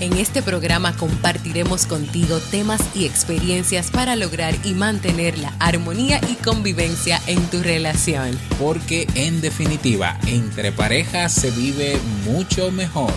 En este programa compartiremos contigo temas y experiencias para lograr y mantener la armonía y convivencia en tu relación. Porque en definitiva, entre parejas se vive mucho mejor.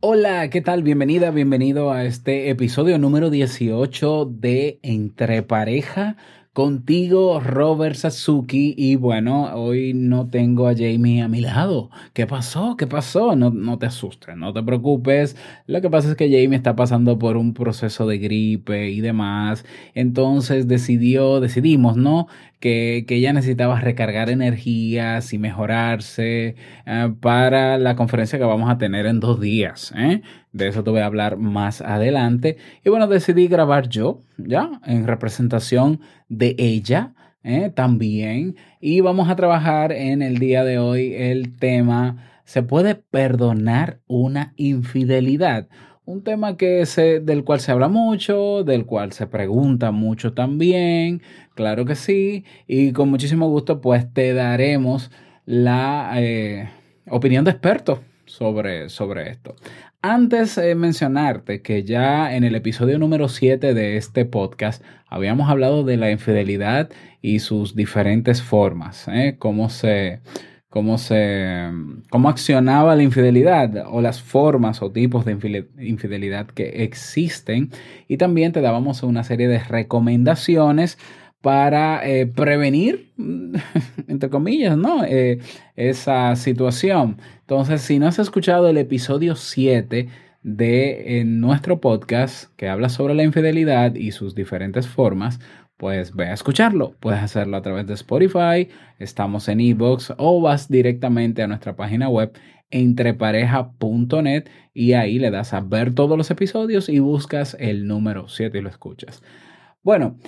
Hola, ¿qué tal? Bienvenida, bienvenido a este episodio número 18 de Entre pareja contigo, Robert Sasuki. Y bueno, hoy no tengo a Jamie a mi lado. ¿Qué pasó? ¿Qué pasó? No, no te asustes, no te preocupes. Lo que pasa es que Jamie está pasando por un proceso de gripe y demás. Entonces decidió, decidimos, ¿no? Que, que ella necesitaba recargar energías y mejorarse eh, para la conferencia que vamos a tener en dos días. ¿eh? De eso te voy a hablar más adelante. Y bueno, decidí grabar yo, ¿ya? En representación de ella ¿eh? también. Y vamos a trabajar en el día de hoy el tema, ¿se puede perdonar una infidelidad? Un tema que se, del cual se habla mucho, del cual se pregunta mucho también, claro que sí, y con muchísimo gusto pues te daremos la eh, opinión de expertos sobre, sobre esto. Antes de mencionarte que ya en el episodio número 7 de este podcast habíamos hablado de la infidelidad y sus diferentes formas, ¿eh? cómo se, cómo se, cómo accionaba la infidelidad o las formas o tipos de infidelidad que existen y también te dábamos una serie de recomendaciones para eh, prevenir, entre comillas, ¿no? Eh, esa situación. Entonces, si no has escuchado el episodio 7 de nuestro podcast que habla sobre la infidelidad y sus diferentes formas, pues ve a escucharlo. Puedes hacerlo a través de Spotify, estamos en Ebox o vas directamente a nuestra página web entrepareja.net y ahí le das a ver todos los episodios y buscas el número 7 y lo escuchas. Bueno,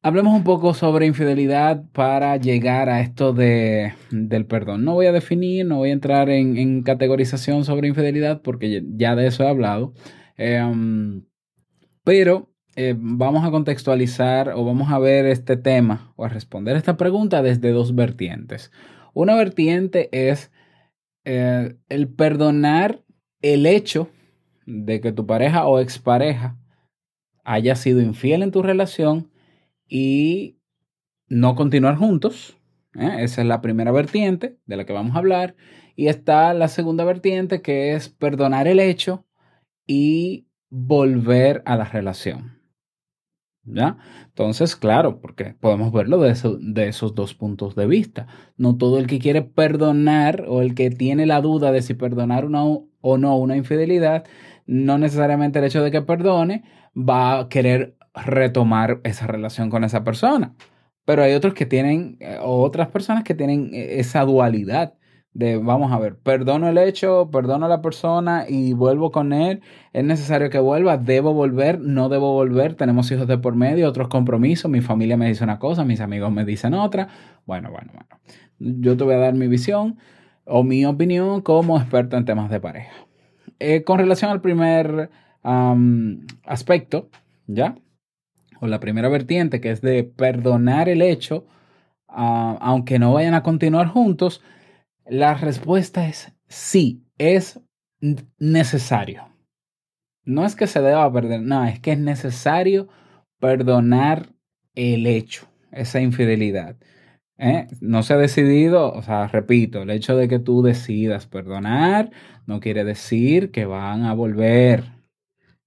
Hablemos un poco sobre infidelidad para llegar a esto de, del perdón. No voy a definir, no voy a entrar en, categorización sobre infidelidad porque ya de eso he hablado. Em, pero eh, vamos a contextualizar o vamos a ver este tema o a responder esta pregunta desde dos vertientes. Una vertiente es eh, el perdonar el hecho de que tu pareja o expareja haya sido infiel en tu relación y no continuar juntos. ¿eh? Esa es la primera vertiente de la que vamos a hablar. Y está la segunda vertiente que es perdonar el hecho y volver a la relación. ¿Ya? Entonces, claro, porque podemos verlo de, de, esos dos puntos de vista. No todo el que quiere perdonar o el que tiene la duda de si perdonar una o no una infidelidad, no necesariamente el hecho de que perdone va a querer retomar esa relación con esa persona. Pero hay otros que tienen, eh, otras personas que tienen eh, esa dualidad de, vamos a ver, perdono el hecho, perdono a la persona y vuelvo con él. Es necesario que vuelva, debo volver, no debo volver, tenemos hijos de por medio, otros compromisos, mi familia me dice una cosa, mis amigos me dicen otra. Bueno, bueno, bueno. Yo te voy a dar mi visión o mi opinión como experto en temas de pareja. Eh, con relación al primer aspecto, ¿ya? o la primera vertiente, que es de perdonar el hecho, ah, aunque no vayan a continuar juntos, la respuesta es sí, es necesario. No es que se deba perder, no, es que es necesario perdonar el hecho, esa infidelidad. ¿eh? No se ha decidido, o sea, repito, el hecho de que tú decidas perdonar no quiere decir que van a volver.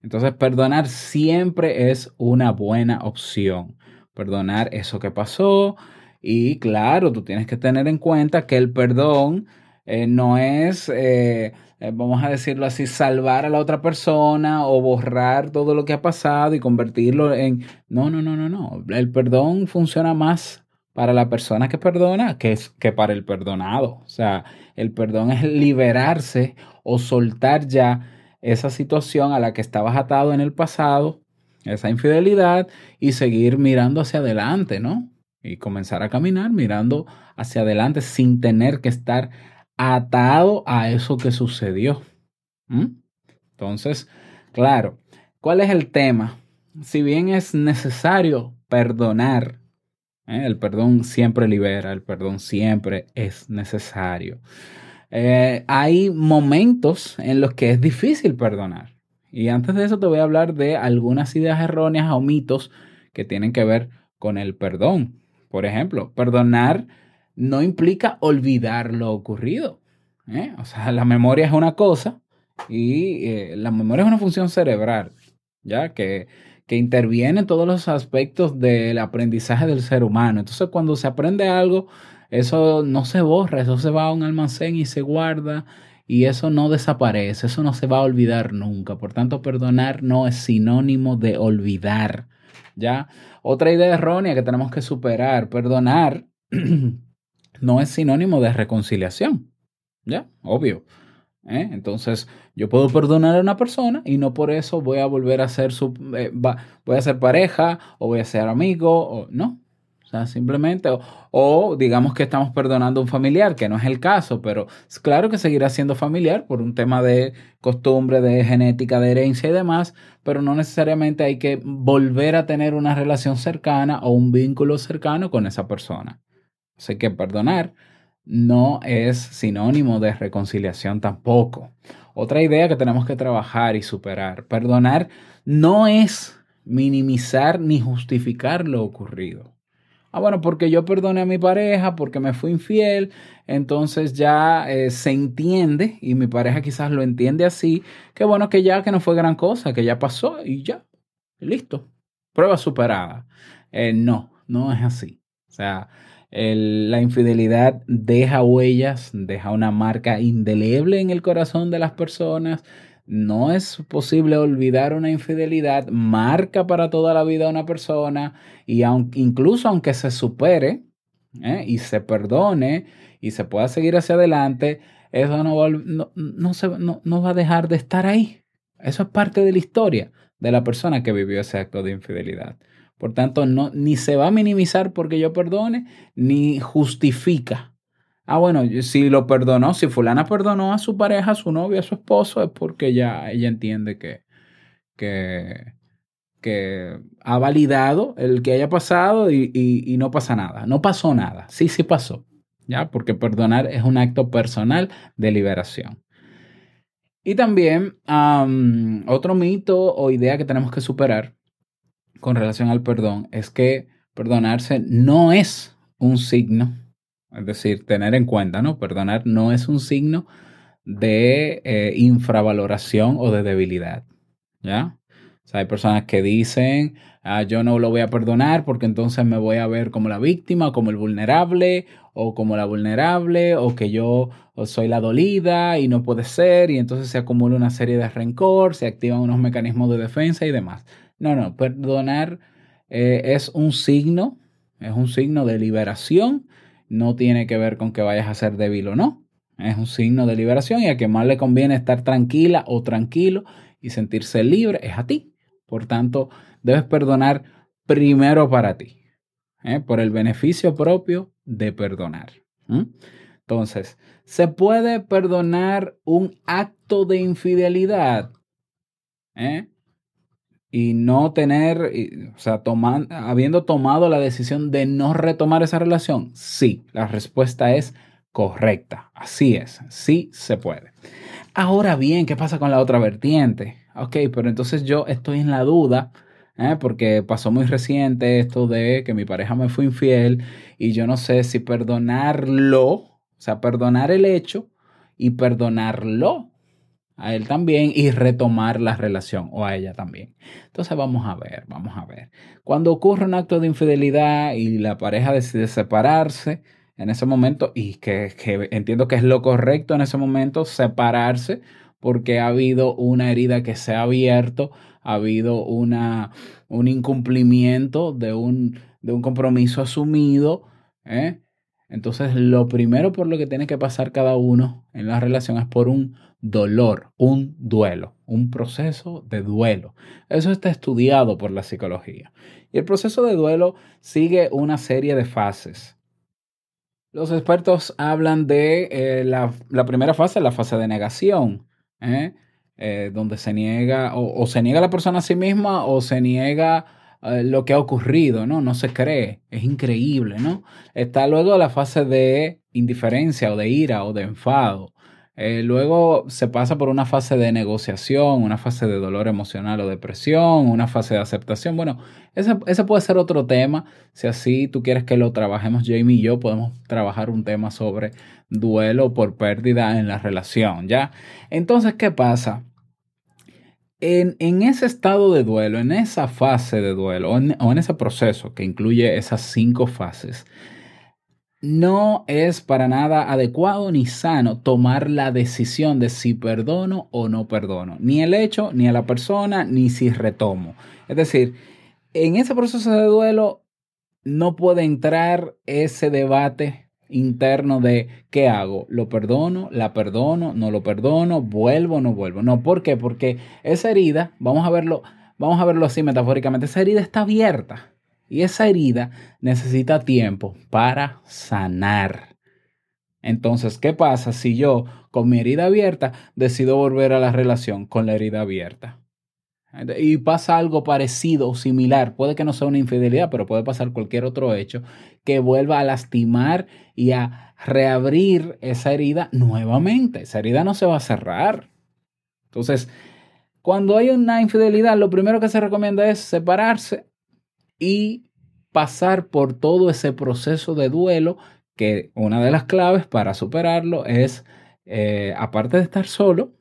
Entonces, perdonar siempre es una buena opción. Perdonar eso que pasó. Y claro, tú tienes que tener en cuenta que el perdón eh, no es, eh, eh, vamos a decirlo así, salvar a la otra persona o borrar todo lo que ha pasado y convertirlo en... No, no, no, no, no. El perdón funciona más para la persona que perdona que, es, que para el perdonado. O sea, el perdón es liberarse o soltar ya esa situación a la que estabas atado en el pasado, esa infidelidad, y seguir mirando hacia adelante, ¿no? Y comenzar a caminar mirando hacia adelante sin tener que estar atado a eso que sucedió. Entonces, claro, ¿cuál es el tema? Si bien es necesario perdonar, ¿eh? el perdón siempre libera, el perdón siempre es necesario. Eh, hay momentos en los que es difícil perdonar. Y antes de eso te voy a hablar de algunas ideas erróneas o mitos que tienen que ver con el perdón. Por ejemplo, perdonar no implica olvidar lo ocurrido. ¿eh? O sea, la memoria es una cosa y eh, la memoria es una función cerebral, ¿ya? Que, que interviene en todos los aspectos del aprendizaje del ser humano. Entonces, cuando se aprende algo, eso no se borra, eso se va a un almacén y se guarda y eso no desaparece, eso no se va a olvidar nunca. Por tanto, perdonar no es sinónimo de olvidar. ¿Ya? Otra idea errónea que tenemos que superar, perdonar no es sinónimo de reconciliación. ¿Ya? Obvio. ¿eh? Entonces, yo puedo perdonar a una persona y no por eso voy a volver a ser su, eh, voy a ser pareja o voy a ser amigo o no simplemente, o, digamos que estamos perdonando a un familiar, que no es el caso, pero claro que seguirá siendo familiar por un tema de costumbre, de genética, de herencia y demás, pero no necesariamente hay que volver a tener una relación cercana o un vínculo cercano con esa persona. Así que perdonar no es sinónimo de reconciliación tampoco. Otra idea que tenemos que trabajar y superar, perdonar no es minimizar ni justificar lo ocurrido. Ah, bueno, porque yo perdoné a mi pareja, porque me fui infiel, entonces ya eh, se entiende, y mi pareja quizás lo entiende así, que bueno, que ya que no fue gran cosa, que ya pasó y ya, listo, prueba superada. Eh, no, no es así. O sea, la infidelidad deja huellas, deja una marca indeleble en el corazón de las personas, no es posible olvidar una infidelidad, marca para toda la vida a una persona y incluso aunque se supere ¿eh? y se perdone y se pueda seguir hacia adelante, eso no va, no, se, no, va a dejar de estar ahí. Eso es parte de la historia de la persona que vivió ese acto de infidelidad. Por tanto, no, ni se va a minimizar porque yo perdone, ni justifica Ah, bueno, si lo perdonó, si fulana perdonó a su pareja, a su novio, a su esposo, es porque ya ella entiende que, que, ha validado el que haya pasado y, y, no pasa nada. No pasó nada. Sí, sí pasó. ¿Ya? Porque perdonar es un acto personal de liberación. Y también otro mito o idea que tenemos que superar con relación al perdón es que perdonarse no es un signo es decir, tener en cuenta, ¿no? Perdonar no es un signo de eh, infravaloración o de debilidad, ¿ya? O sea, hay personas que dicen, ah, yo no lo voy a perdonar porque entonces me voy a ver como la víctima, como el vulnerable, o como la vulnerable, o que yo soy la dolida y no puede ser, y entonces se acumula una serie de rencor, se activan unos mecanismos de defensa y demás. No, no, perdonar eh, es un signo, es un signo de liberación no tiene que ver con que vayas a ser débil o no. Es un signo de liberación y a quien más le conviene estar tranquila o tranquilo y sentirse libre es a ti. Por tanto, debes perdonar primero para ti, ¿eh? por el beneficio propio de perdonar. Entonces, ¿se puede perdonar un acto de infidelidad? ¿Eh? Y no tener, o sea, habiendo tomado la decisión de no retomar esa relación? Sí, la respuesta es correcta. Así es, sí se puede. Ahora bien, ¿qué pasa con la otra vertiente? Ok, pero entonces yo estoy en la duda. ¿eh? porque pasó muy reciente esto de que mi pareja me fue infiel y yo no sé si perdonarlo, o sea, perdonar el hecho y perdonarlo a él también y retomar la relación o a ella también. Entonces vamos a ver, vamos a ver. Cuando ocurre un acto de infidelidad y la pareja decide separarse en ese momento y que, entiendo que es lo correcto en ese momento, separarse porque ha habido una herida que se ha abierto, ha habido una, un incumplimiento de un, de un compromiso asumido ¿eh? Entonces, lo primero por lo que tiene que pasar cada uno en la relación es por un dolor, un duelo, un proceso de duelo. Eso está estudiado por la psicología. Y el proceso de duelo sigue una serie de fases. Los expertos hablan de eh, la, primera fase, la fase de negación, ¿eh? Eh, donde se niega o, se niega la persona a sí misma o se niega lo que ha ocurrido, ¿no? No se cree, es increíble, ¿no? Está luego la fase de indiferencia o de ira o de enfado. Eh, luego se pasa por una fase de negociación, una fase de dolor emocional o depresión, una fase de aceptación. Bueno, ese, puede ser otro tema. Si así tú quieres que lo trabajemos, Jamie y yo podemos trabajar un tema sobre duelo por pérdida en la relación, ¿ya? Entonces, ¿qué pasa? En, en ese estado de duelo, en esa fase de duelo o en ese proceso que incluye esas cinco fases, no es para nada adecuado ni sano tomar la decisión de si perdono o no perdono, ni el hecho, ni a la persona, ni si retomo. Es decir, en ese proceso de duelo no puede entrar ese debate interno de qué hago, lo perdono, la perdono, no lo perdono, vuelvo, no vuelvo. No, ¿por qué? Porque esa herida, vamos a verlo, vamos a verlo así metafóricamente, esa herida está abierta. Y esa herida necesita tiempo para sanar. Entonces, ¿qué pasa si yo con mi herida abierta decido volver a la relación con la herida abierta? Y pasa algo parecido o similar, puede que no sea una infidelidad, pero puede pasar cualquier otro hecho que vuelva a lastimar y a reabrir esa herida nuevamente. Esa herida no se va a cerrar. Entonces, cuando hay una infidelidad, lo primero que se recomienda es separarse y pasar por todo ese proceso de duelo que una de las claves para superarlo es, eh, aparte de estar solo,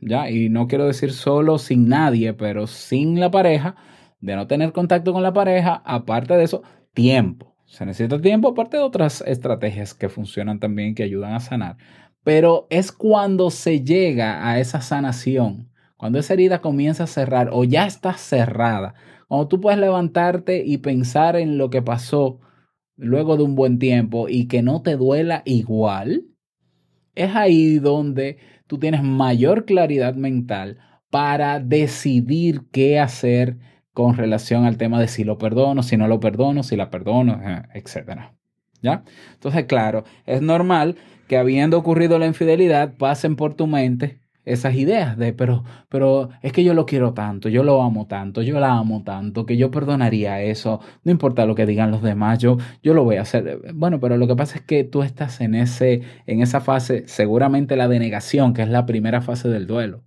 ya, y no quiero decir solo sin nadie, pero sin la pareja, de no tener contacto con la pareja, aparte de eso, tiempo. Se necesita tiempo, aparte de otras estrategias que funcionan también, que ayudan a sanar. Pero es cuando se llega a esa sanación, cuando esa herida comienza a cerrar o ya está cerrada, cuando tú puedes levantarte y pensar en lo que pasó luego de un buen tiempo y que no te duela igual, es ahí donde tú tienes mayor claridad mental para decidir qué hacer con relación al tema de si lo perdono, si no lo perdono, si la perdono, eh, etc. ¿Ya? Entonces, claro, es normal que habiendo ocurrido la infidelidad pasen por tu mente esas ideas de, pero, pero es que yo lo quiero tanto, yo lo amo tanto, yo la amo tanto, que yo perdonaría eso, no importa lo que digan los demás, yo, yo lo voy a hacer. Bueno, pero lo que pasa es que tú estás en, ese, en esa fase, seguramente la denegación, que es la primera fase del duelo.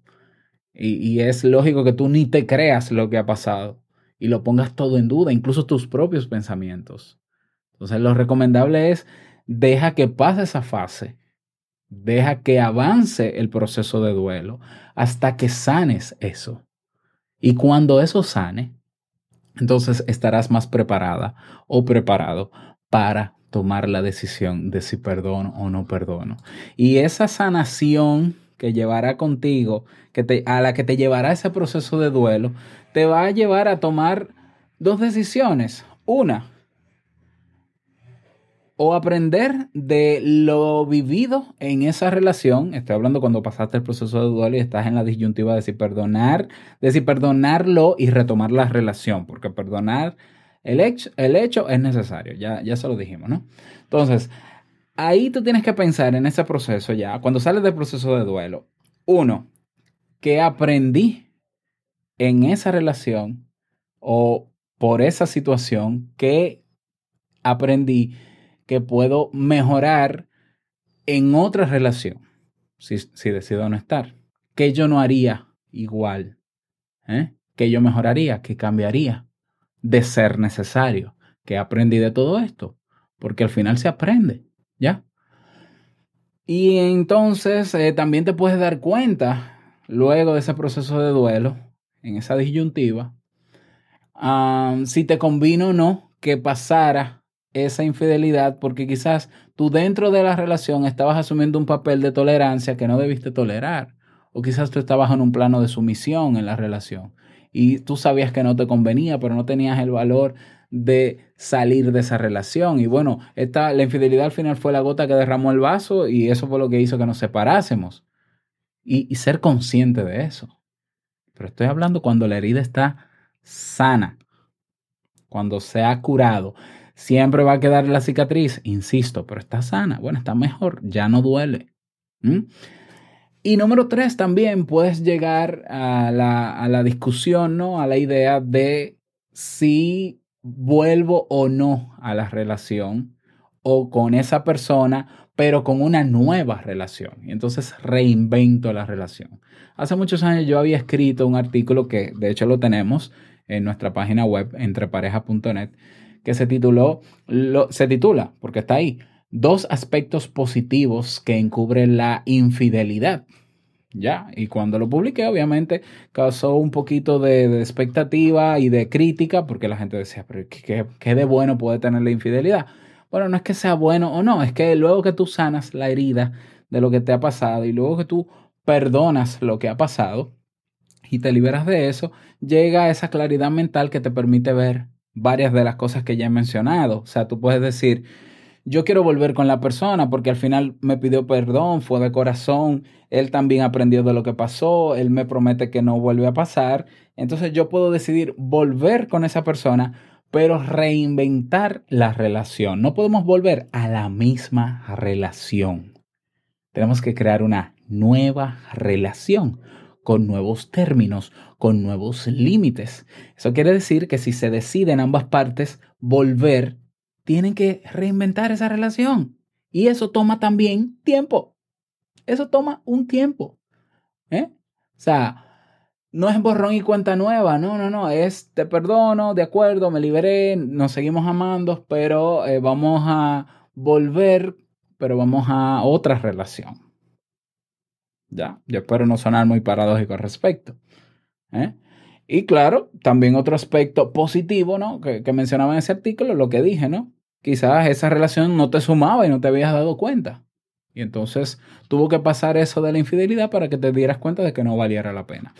Y, y es lógico que tú ni te creas lo que ha pasado y lo pongas todo en duda, incluso tus propios pensamientos. Entonces, lo recomendable es deja que pase esa fase Deja que avance el proceso de duelo hasta que sanes eso. Y cuando eso sane, entonces estarás más preparada o preparado para tomar la decisión de si perdono o no perdono. Y esa sanación que llevará contigo, que te, a la que te llevará ese proceso de duelo, te va a llevar a tomar dos decisiones. Una, o aprender de lo vivido en esa relación. Estoy hablando cuando pasaste el proceso de duelo y estás en la disyuntiva de si perdonar, de si perdonarlo y retomar la relación, porque perdonar el hecho, el hecho es necesario, ya, ya se lo dijimos, ¿no? Entonces, ahí tú tienes que pensar en ese proceso ya, cuando sales del proceso de duelo. Uno, ¿qué aprendí en esa relación o por esa situación? ¿Qué aprendí? Que puedo mejorar en otra relación, si, si decido no estar, que yo no haría igual, ¿eh? que yo mejoraría, que cambiaría, de ser necesario, que aprendí de todo esto, porque al final se aprende, ¿ya? Y entonces eh, también te puedes dar cuenta, luego de ese proceso de duelo, en esa disyuntiva, si te convino o no que pasara esa infidelidad porque quizás tú dentro de la relación estabas asumiendo un papel de tolerancia que no debiste tolerar. O quizás tú estabas en un plano de sumisión en la relación y tú sabías que no te convenía, pero no tenías el valor de salir de esa relación. Y bueno, esta, la infidelidad al final fue la gota que derramó el vaso y eso fue lo que hizo que nos separásemos. Y, y ser consciente de eso. Pero estoy hablando cuando la herida está sana, cuando se ha curado. Siempre va a quedar la cicatriz, insisto, pero está sana. Bueno, está mejor, ya no duele. Y número tres, también puedes llegar a la, a la discusión, ¿no? A la idea de si vuelvo o no a la relación o con esa persona, pero con una nueva relación. Y entonces reinvento la relación. Hace muchos años yo había escrito un artículo que de hecho lo tenemos en nuestra página web entrepareja.net que se tituló, se titula, porque está ahí, dos aspectos positivos que encubren la infidelidad. Ya, y cuando lo publiqué, obviamente causó un poquito de, expectativa y de crítica, porque la gente decía, pero ¿qué, ¿qué, de bueno puede tener la infidelidad? Bueno, no es que sea bueno o no, es que luego que tú sanas la herida de lo que te ha pasado y luego que tú perdonas lo que ha pasado y te liberas de eso, llega esa claridad mental que te permite ver varias de las cosas que ya he mencionado. O sea, tú puedes decir, yo quiero volver con la persona porque al final me pidió perdón, fue de corazón, él también aprendió de lo que pasó, él me promete que no vuelve a pasar. Entonces yo puedo decidir volver con esa persona, pero reinventar la relación. No podemos volver a la misma relación. Tenemos que crear una nueva relación con nuevos términos, con nuevos límites. Eso quiere decir que si se decide en ambas partes volver, tienen que reinventar esa relación. Y eso toma también tiempo. Eso toma un tiempo. ¿eh? O sea, no es borrón y cuenta nueva, no, no, no, es te perdono, de acuerdo, me liberé, nos seguimos amando, pero eh, vamos a volver, pero vamos a otra relación. Ya, yo espero no sonar muy paradójico al respecto. ¿eh? Y claro, también otro aspecto positivo, ¿no? Que, que, mencionaba en ese artículo, lo que dije, ¿no? Quizás esa relación no te sumaba y no te habías dado cuenta. Y entonces tuvo que pasar eso de la infidelidad para que te dieras cuenta de que no valiera la pena.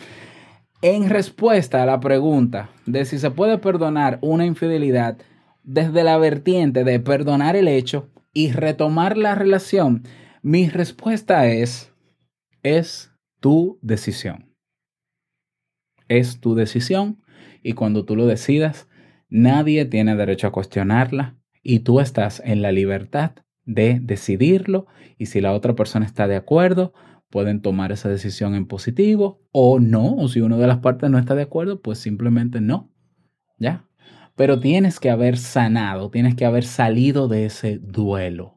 En respuesta a la pregunta de si se puede perdonar una infidelidad desde la vertiente de perdonar el hecho y retomar la relación, mi respuesta es es tu decisión. Es tu decisión y cuando tú lo decidas, nadie tiene derecho a cuestionarla y tú estás en la libertad de decidirlo y si la otra persona está de acuerdo, pueden tomar esa decisión en positivo o no, o si una de las partes no está de acuerdo, pues simplemente no. ¿Ya? Pero tienes que haber sanado, tienes que haber salido de ese duelo.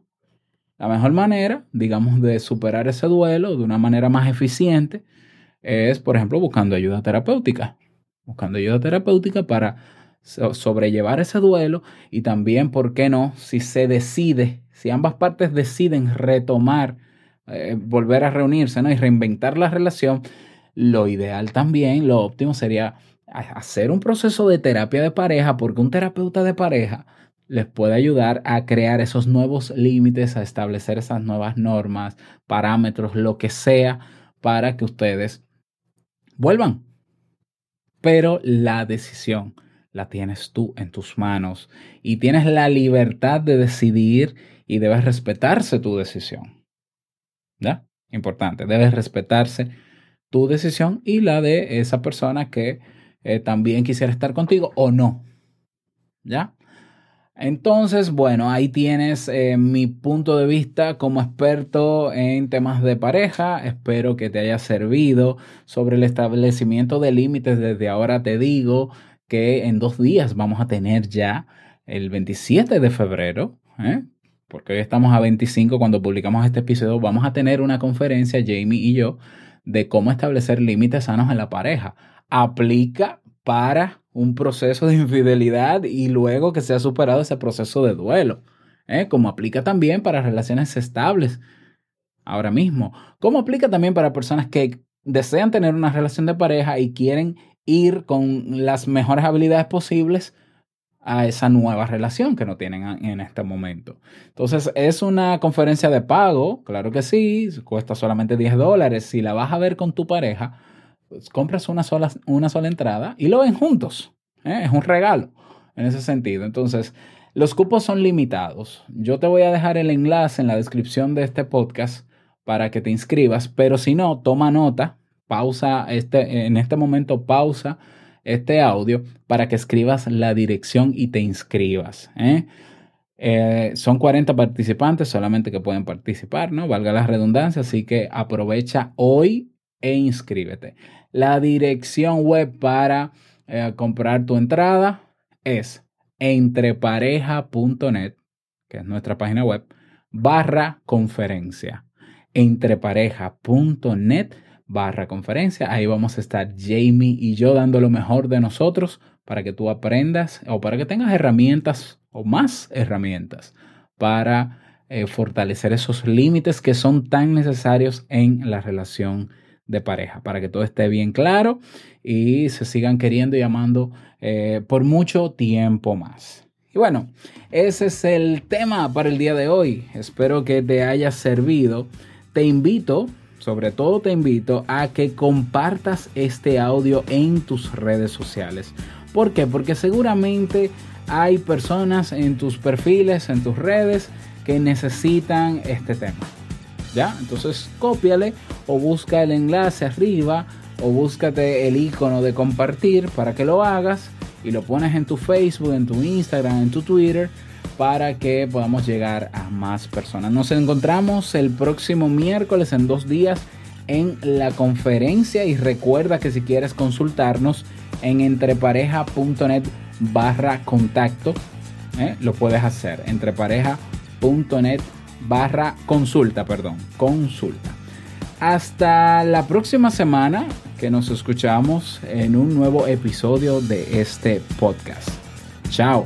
La mejor manera, digamos, de superar ese duelo de una manera más eficiente es, por ejemplo, buscando ayuda terapéutica. Buscando ayuda terapéutica para sobrellevar ese duelo y también, ¿por qué no? Si se decide, si ambas partes deciden retomar, eh, volver a reunirse ¿no? y reinventar la relación, lo ideal también, lo óptimo sería hacer un proceso de terapia de pareja, porque un terapeuta de pareja les puede ayudar a crear esos nuevos límites, a establecer esas nuevas normas, parámetros, lo que sea, para que ustedes vuelvan. Pero la decisión la tienes tú en tus manos y tienes la libertad de decidir y debes respetarse tu decisión. ¿Ya? Importante, debes respetarse tu decisión y la de esa persona que eh, también quisiera estar contigo o no. ¿Ya? Entonces, bueno, ahí tienes eh, mi punto de vista como experto en temas de pareja. Espero que te haya servido sobre el establecimiento de límites. Desde ahora te digo que en dos días vamos a tener ya el 27 de febrero, ¿eh? porque hoy estamos a 25 cuando publicamos este episodio, vamos a tener una conferencia, Jamie y yo, de cómo establecer límites sanos en la pareja. Aplica para un proceso de infidelidad y luego que se ha superado ese proceso de duelo, ¿eh? como aplica también para relaciones estables ahora mismo, como aplica también para personas que desean tener una relación de pareja y quieren ir con las mejores habilidades posibles a esa nueva relación que no tienen en este momento. Entonces, es una conferencia de pago, claro que sí, cuesta solamente 10 dólares. Si la vas a ver con tu pareja, pues compras una sola, una sola entrada y lo ven juntos. ¿eh? Es un regalo. en ese sentido. Entonces, los cupos son limitados. Yo te voy a dejar el enlace en la descripción de este podcast para que te inscribas, pero si no, toma nota, pausa este, en este momento pausa este audio para que escribas la dirección y te inscribas. ¿eh? Eh, son 40 participantes solamente que pueden participar, ¿no? Valga la redundancia, así que aprovecha hoy e inscríbete. La dirección web para eh, comprar tu entrada es entrepareja.net, que es nuestra página web, barra conferencia. Entrepareja.net barra conferencia. Ahí vamos a estar Jamie y yo dando lo mejor de nosotros para que tú aprendas o para que tengas herramientas o más herramientas para eh, fortalecer esos límites que son tan necesarios en la relación de pareja, para que todo esté bien claro y se sigan queriendo y amando eh, por mucho tiempo más. Y bueno, ese es el tema para el día de hoy. Espero que te haya servido. Te invito sobre todo te invito a que compartas este audio en tus redes sociales. ¿Por qué? Porque seguramente hay personas en tus perfiles, en tus redes, que necesitan este tema. ¿Ya? Entonces cópiale o busca el enlace arriba o búscate el icono de compartir para que lo hagas y lo pones en tu Facebook, en tu Instagram, en tu Twitter para que podamos llegar a más personas. Nos encontramos el próximo miércoles en dos días en la conferencia y recuerda que si quieres consultarnos en entrepareja.net barra contacto, ¿eh? lo puedes hacer entrepareja.net barra consulta, perdón, consulta. Hasta la próxima semana que nos escuchamos en un nuevo episodio de este podcast. Chao.